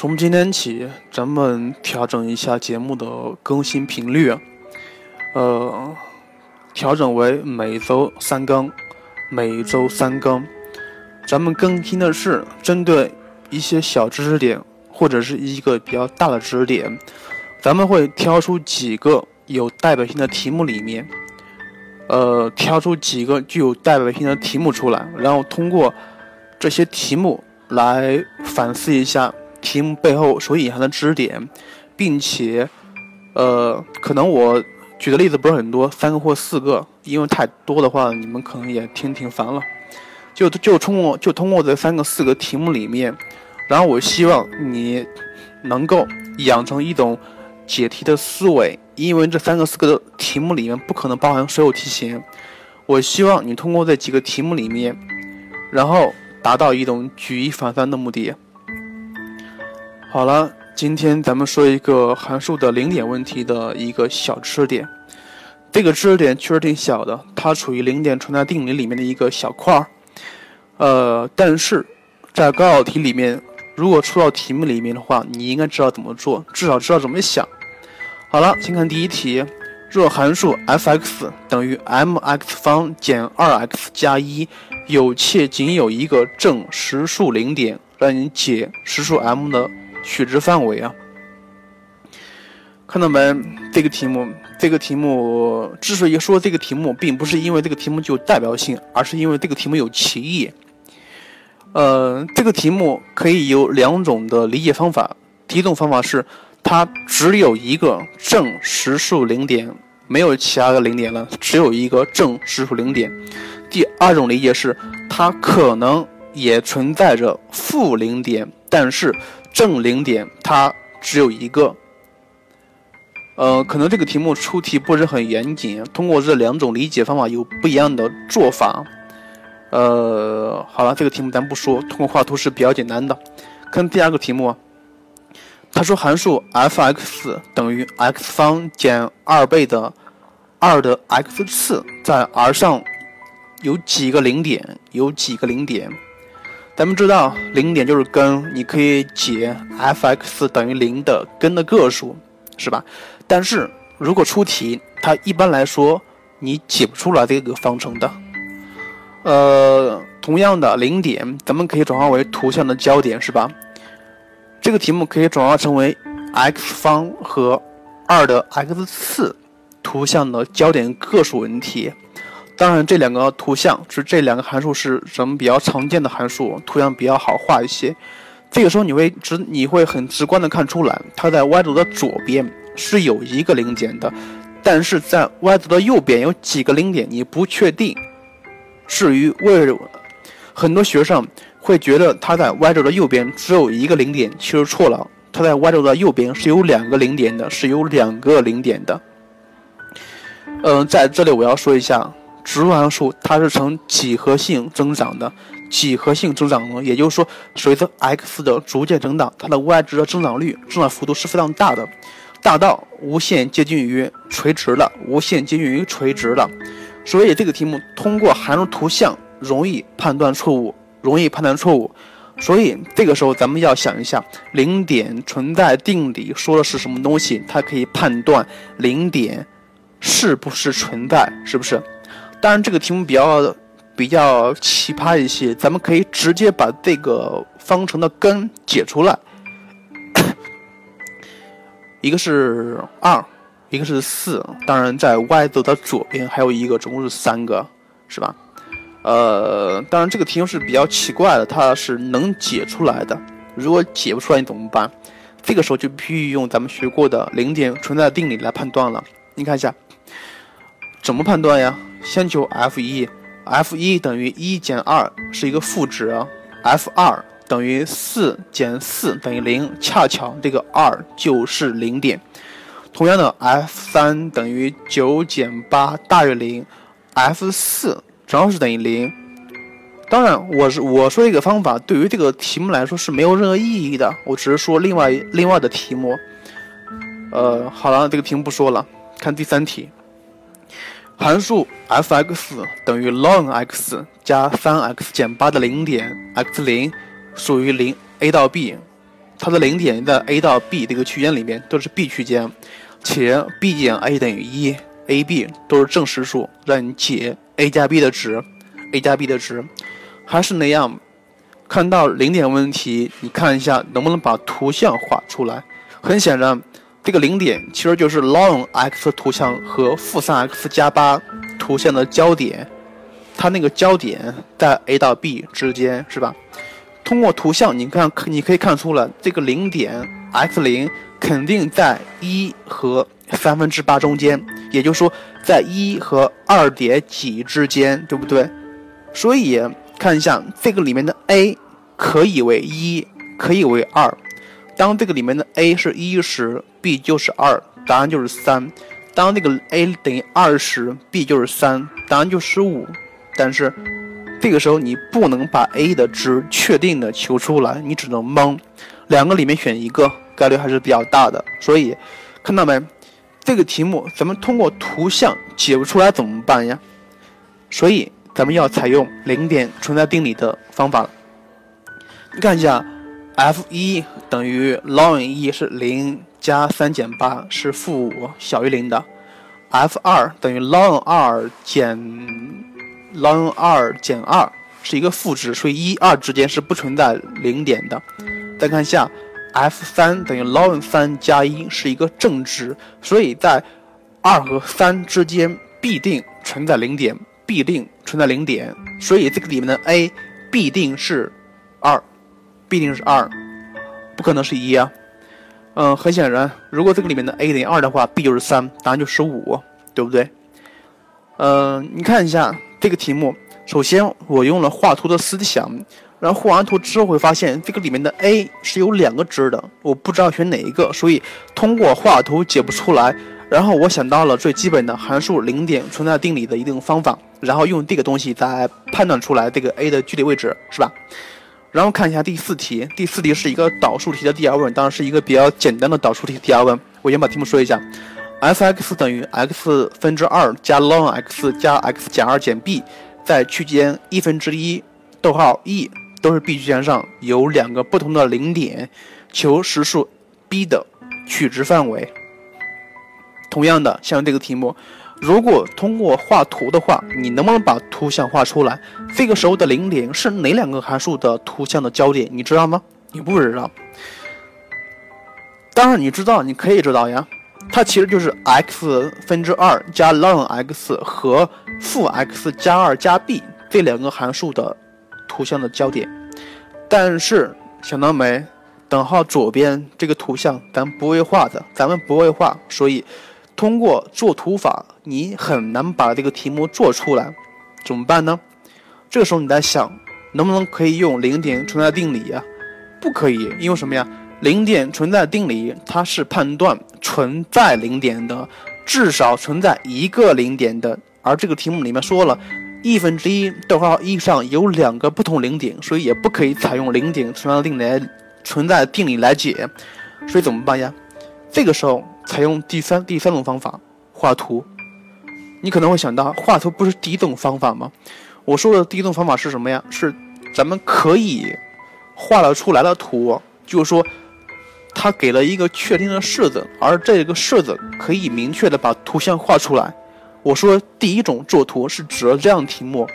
从今天起，咱们调整一下节目的更新频率，呃，调整为每周三更，每周三更。咱们更新的是针对一些小知识点，或者是一个比较大的知识点，咱们会挑出几个有代表性的题目里面，呃，挑出几个具有代表性的题目出来，然后通过这些题目来反思一下。题目背后所隐含的知识点，并且，呃，可能我举的例子不是很多，三个或四个，因为太多的话，你们可能也听挺烦了。就就通过就通过这三个四个题目里面，然后我希望你能够养成一种解题的思维，因为这三个四个的题目里面不可能包含所有题型。我希望你通过这几个题目里面，然后达到一种举一反三的目的。好了，今天咱们说一个函数的零点问题的一个小知识点。这个知识点确实挺小的，它处于零点存在定理里面的一个小块儿。呃，但是在高考题里面，如果出到题目里面的话，你应该知道怎么做，至少知道怎么想。好了，先看第一题：若函数 f(x) 等于 mx 方减 2x 加一，有且仅有一个正实数零点，让你解实数 m 的。取值范围啊，看到没？这个题目，这个题目之所以说这个题目，并不是因为这个题目具有代表性，而是因为这个题目有歧义。呃，这个题目可以有两种的理解方法。第一种方法是，它只有一个正实数零点，没有其他的零点了，只有一个正实数零点。第二种理解是，它可能也存在着负零点，但是。正零点它只有一个，呃，可能这个题目出题不是很严谨，通过这两种理解方法有不一样的做法。呃，好了，这个题目咱不说，通过画图是比较简单的。看第二个题目，他说函数 f(x) 等于 x 方减二倍的二的 x 次，在 R 上有几个零点？有几个零点？咱们知道零点就是根，你可以解 f(x) 等于零的根的个数，是吧？但是如果出题，它一般来说你解不出来这个方程的。呃，同样的零点，咱们可以转化为图像的焦点，是吧？这个题目可以转化成为 x 方和二的 x 次图像的焦点个数问题。当然，这两个图像是这两个函数是咱们比较常见的函数，图像比较好画一些。这个时候你会直你会很直观的看出来，它在 y 轴的左边是有一个零点的，但是在 y 轴的右边有几个零点，你不确定。至于为很多学生会觉得它在 y 轴的右边只有一个零点，其实错了，它在 y 轴的右边是有两个零点的，是有两个零点的。嗯，在这里我要说一下。植物函数它是呈几何性增长的，几何性增长呢？也就是说，随着 x 的逐渐增长，它的 y 值的增长率、增长幅度是非常大的，大到无限接近于垂直了，无限接近于垂直了。所以这个题目通过函数图像容易判断错误，容易判断错误。所以这个时候咱们要想一下，零点存在定理说的是什么东西？它可以判断零点是不是存在，是不是？当然，这个题目比较比较奇葩一些，咱们可以直接把这个方程的根解出来。一个是二，一个是四，当然在 y 轴的左边还有一个，总共是三个，是吧？呃，当然这个题目是比较奇怪的，它是能解出来的。如果解不出来，你怎么办？这个时候就必须用咱们学过的零点存在定理来判断了。你看一下，怎么判断呀？先求 f 一，f 一等于一减二是一个负值，f 二等于四减四等于零，恰巧这个二就是零点。同样的，f 三等于九减八大于零，f 四正好是等于零。当然，我是我说一个方法，对于这个题目来说是没有任何意义的，我只是说另外另外的题目。呃，好了，这个题目不说了，看第三题。函数 f(x) 等于 ln(x) 加 3x 减8的零点 x 零属于零 a 到 b，它的零点在 a 到 b 这个区间里面都是 b 区间，且 b 减 a 等于一，a、b 都是正实数，让你解 a 加 b 的值，a 加 b 的值，还是那样，看到零点问题，你看一下能不能把图像画出来。很显然，这个零点其实就是 ln x 图像和负三 x 加八图像的交点。它那个交点在 a 到 b 之间，是吧？通过图像，你看，你可以看出了这个零点 x 零肯定在一和三分之八中间，也就是说，在一和二点几之间，对不对？所以看一下这个里面的 a 可以为一，可以为二。当这个里面的 a 是一时，b 就是二，答案就是三。当这个 a 等于二时，b 就是三，答案就是五。但是，这个时候你不能把 a 的值确定的求出来，你只能蒙，两个里面选一个，概率还是比较大的。所以，看到没？这个题目咱们通过图像解不出来怎么办呀？所以咱们要采用零点存在定理的方法。你看一下，f 一等于 ln 一是零加三减八是负五小于零的，f 二等于 ln 二减。ln 二减二是一个负值，所以一二之间是不存在零点的。再看下，f 三等于 ln 三加一是一个正值，所以在二和三之间必定存在零点，必定存在零点。所以这个里面的 a 必定是，必定是二，不可能是一啊。嗯，很显然，如果这个里面的 a 等于二的话，b 就是三，答案就是五，对不对？嗯，你看一下。这个题目，首先我用了画图的思想，然后画完图之后会发现这个里面的 a 是有两个值的，我不知道选哪一个，所以通过画图解不出来。然后我想到了最基本的函数零点存在定理的一定方法，然后用这个东西再判断出来这个 a 的具体位置，是吧？然后看一下第四题，第四题是一个导数题的第二问，当然是一个比较简单的导数题第二问。我先把题目说一下。f(x) 等于 x 分之二加 ln x 加 x 减二减 b，在区间一分之一逗号 e 都是 b 区间上有两个不同的零点，求实数 b 的取值范围。同样的，像这个题目，如果通过画图的话，你能不能把图像画出来？这个时候的零点是哪两个函数的图像的焦点？你知道吗？你不知道。当然你知道，你可以知道呀。它其实就是 x 分之二加 ln x 和负 x 加二加 b 这两个函数的图像的焦点，但是想到没？等号左边这个图像咱不会画的，咱们不会画，所以通过做图法你很难把这个题目做出来，怎么办呢？这个时候你在想，能不能可以用零点存在定理呀？不可以，因为什么呀？零点存在定理，它是判断存在零点的，至少存在一个零点的。而这个题目里面说了，一分之一逗号一上有两个不同零点，所以也不可以采用零点存在定理存在定理来解。所以怎么办呀？这个时候采用第三第三种方法画图。你可能会想到，画图不是第一种方法吗？我说的第一种方法是什么呀？是咱们可以画得出来的图，就是说。他给了一个确定的式子，而这个式子可以明确的把图像画出来。我说第一种作图是指这样题目，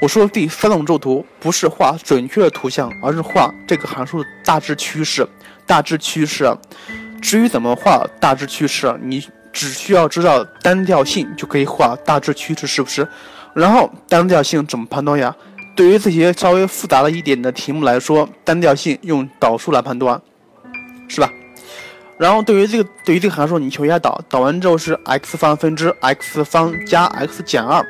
我说第三种作图不是画准确的图像，而是画这个函数的大致趋势。大致趋势，至于怎么画大致趋势，你只需要知道单调性就可以画大致趋势，是不是？然后单调性怎么判断呀？对于这些稍微复杂了一点的题目来说，单调性用导数来判断。是吧？然后对于这个对于这个函数，你求一下导，导完之后是 x 方分之 x 方加 x 减二。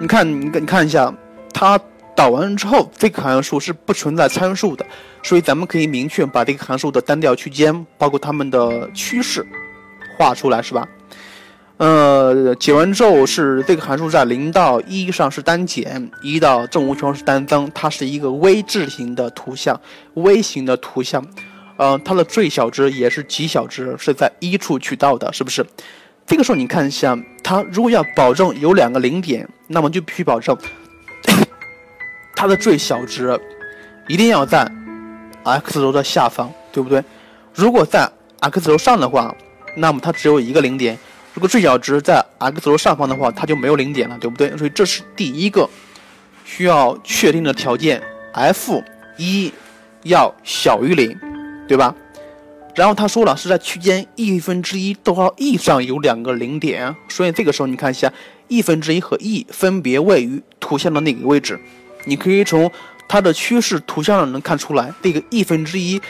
你看，你你看一下，它导完之后，这个函数是不存在参数的，所以咱们可以明确把这个函数的单调区间，包括它们的趋势画出来，是吧？呃，解完之后是这个函数在零到一上是单减，一到正无穷是单增，它是一个微字形的图像，微型的图像。嗯，它的最小值也是极小值，是在一处取到的，是不是？这个时候你看一下，它如果要保证有两个零点，那么就必须保证它的最小值一定要在 x 轴的下方，对不对？如果在 x 轴上的话，那么它只有一个零点；如果最小值在 x 轴上方的话，它就没有零点了，对不对？所以这是第一个需要确定的条件：f 一要小于零，对吧？然后他说了，是在区间 e 分之一逗号 e 上有两个零点，所以这个时候你看一下，e 分之一和 e 分别位于图像的哪个位置？你可以从它的趋势图像上能看出来，这个 e 分之一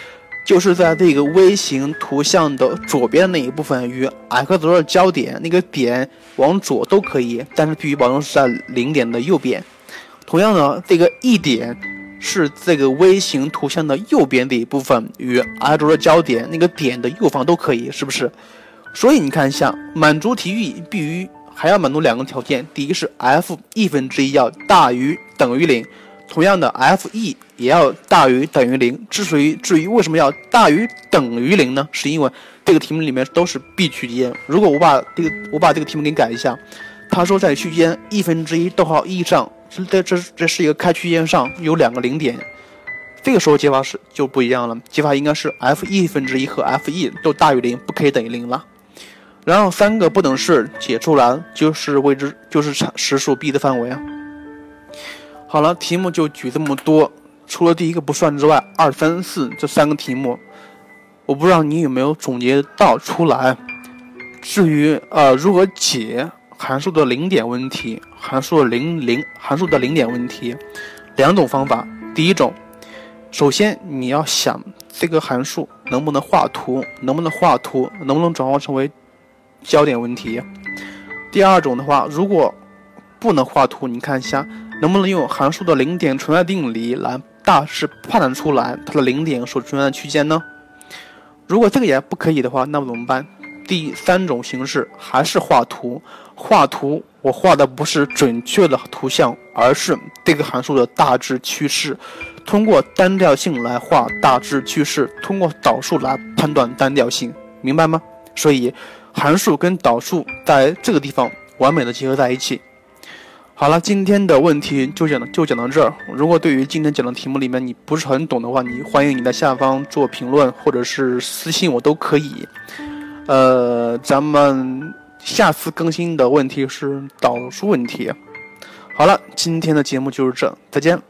就是在这个微型图像的左边那一部分，与 x 轴的交点那个点往左都可以，但是必须保证是在零点的右边。同样的，这个 e 点。是这个微型图像的右边的一部分与 x 轴的交点那个点的右方都可以，是不是？所以你看一下，满足题域必须还要满足两个条件：第一是 f e 分之一要大于等于零，同样的 f e 也要大于等于零。之所以至于为什么要大于等于零呢？是因为这个题目里面都是 b 区间。如果我把这个我把这个题目给改一下，他说在区间 e 分之一逗号 e 上。这这这是一个开区间上有两个零点，这个时候解法是就不一样了，解法应该是 f e 分之一和 f e 都大于零，不可以等于零了。然后三个不等式解出来就是未知，就是常实数 b 的范围啊。好了，题目就举这么多，除了第一个不算之外，二三四这三个题目，我不知道你有没有总结到出来。至于呃如何解？函数的零点问题，函数的零零函数的零点问题，两种方法。第一种，首先你要想这个函数能不能画图，能不能画图，能不能转化成为焦点问题。第二种的话，如果不能画图，你看一下能不能用函数的零点存在定理来大致判断出来它的零点所存在的区间呢？如果这个也不可以的话，那么怎么办？第三种形式还是画图，画图我画的不是准确的图像，而是这个函数的大致趋势，通过单调性来画大致趋势，通过导数来判断单调性，明白吗？所以函数跟导数在这个地方完美的结合在一起。好了，今天的问题就讲就讲到这儿。如果对于今天讲的题目里面你不是很懂的话，你欢迎你在下方做评论或者是私信我都可以。呃，咱们下次更新的问题是导数问题。好了，今天的节目就是这，再见。